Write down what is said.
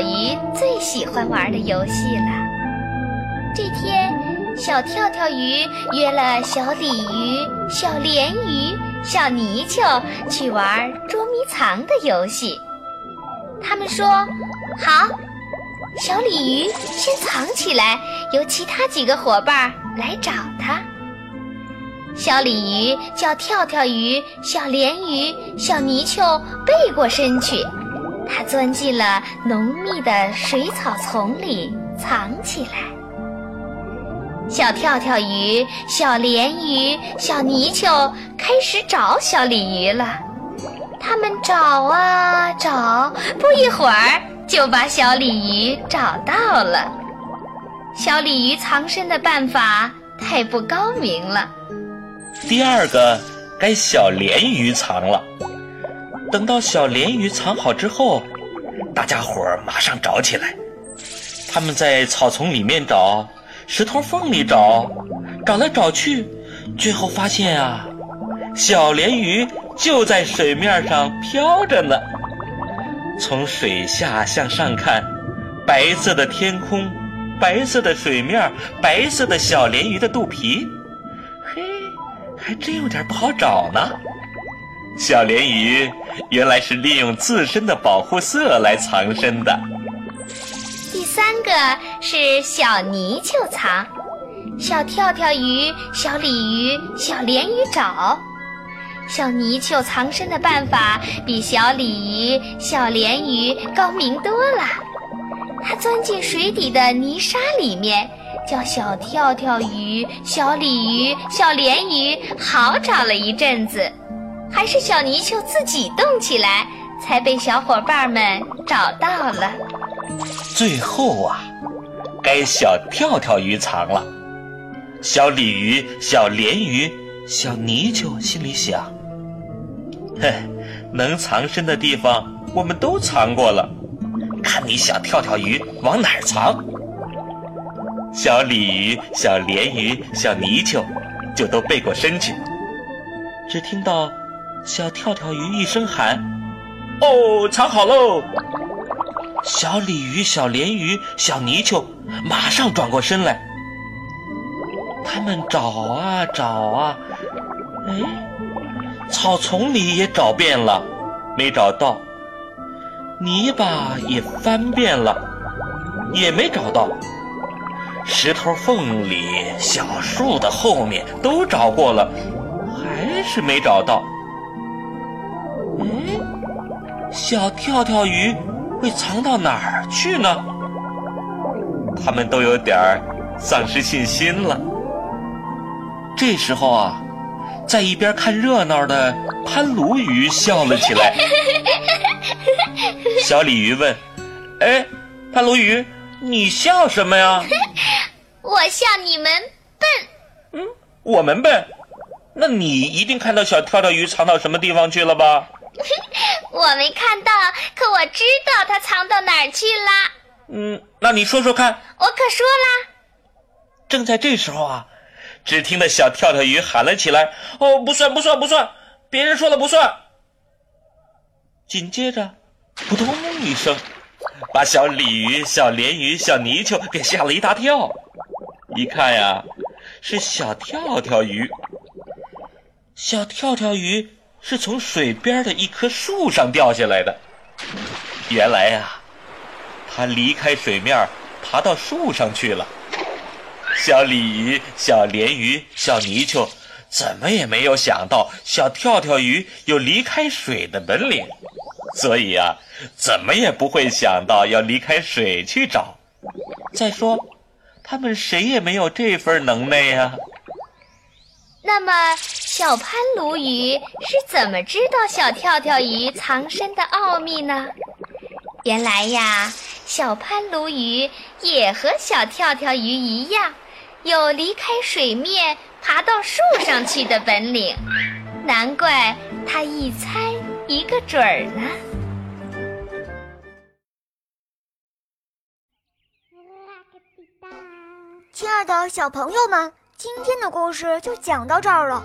小鱼最喜欢玩的游戏了。这天，小跳跳鱼约了小鲤鱼、小鲢鱼、小泥鳅去玩捉迷藏的游戏。他们说：“好，小鲤鱼先藏起来，由其他几个伙伴来找它。”小鲤鱼叫跳跳鱼、小鲢鱼、小泥鳅背过身去。它钻进了浓密的水草丛里，藏起来。小跳跳鱼、小鲢鱼、小泥鳅开始找小鲤鱼了。它们找啊找，不一会儿就把小鲤鱼找到了。小鲤鱼藏身的办法太不高明了。第二个该小鲢鱼藏了。等到小鲢鱼藏好之后，大家伙儿马上找起来。他们在草丛里面找，石头缝里找，找来找去，最后发现啊，小鲢鱼就在水面上飘着呢。从水下向上看，白色的天空，白色的水面，白色的小鲢鱼的肚皮，嘿，还真有点不好找呢。小鲢鱼原来是利用自身的保护色来藏身的。第三个是小泥鳅藏，小跳跳鱼、小鲤鱼、小鲢鱼找。小泥鳅藏身的办法比小鲤鱼、小鲢鱼高明多了。它钻进水底的泥沙里面，叫小跳跳鱼、小鲤鱼、小鲢鱼好找了一阵子。还是小泥鳅自己动起来，才被小伙伴们找到了。最后啊，该小跳跳鱼藏了。小鲤鱼、小鲢鱼、小泥鳅心里想：“ 嘿，能藏身的地方我们都藏过了，看你小跳跳鱼往哪儿藏。”小鲤鱼、小鲢鱼、小泥鳅就都背过身去，只听到。小跳跳鱼一声喊：“哦，藏好喽！”小鲤鱼、小鲢鱼、小泥鳅马上转过身来。他们找啊找啊，哎，草丛里也找遍了，没找到；泥巴也翻遍了，也没找到；石头缝里、小树的后面都找过了，还是没找到。小跳跳鱼会藏到哪儿去呢？他们都有点儿丧失信心了。这时候啊，在一边看热闹的潘鲈鱼笑了起来。小鲤鱼问：“哎，潘鲈鱼，你笑什么呀？”“我笑你们笨。”“嗯，我们笨？那你一定看到小跳跳鱼藏到什么地方去了吧？” 我没看到，可我知道它藏到哪儿去了。嗯，那你说说看。我可说啦。正在这时候啊，只听得小跳跳鱼喊了起来：“哦，不算，不算，不算，别人说了不算。”紧接着，扑通一声，把小鲤鱼、小鲢鱼、小泥鳅给吓了一大跳。一看呀，是小跳跳鱼。小跳跳鱼。是从水边的一棵树上掉下来的。原来呀，它离开水面，爬到树上去了。小鲤鱼、小鲢鱼、小泥鳅怎么也没有想到，小跳跳鱼有离开水的本领，所以啊，怎么也不会想到要离开水去找。再说，他们谁也没有这份能耐呀。那么。小潘鲈鱼是怎么知道小跳跳鱼藏身的奥秘呢？原来呀，小潘鲈鱼也和小跳跳鱼一样，有离开水面爬到树上去的本领。难怪它一猜一个准儿呢。亲爱的小朋友们，今天的故事就讲到这儿了。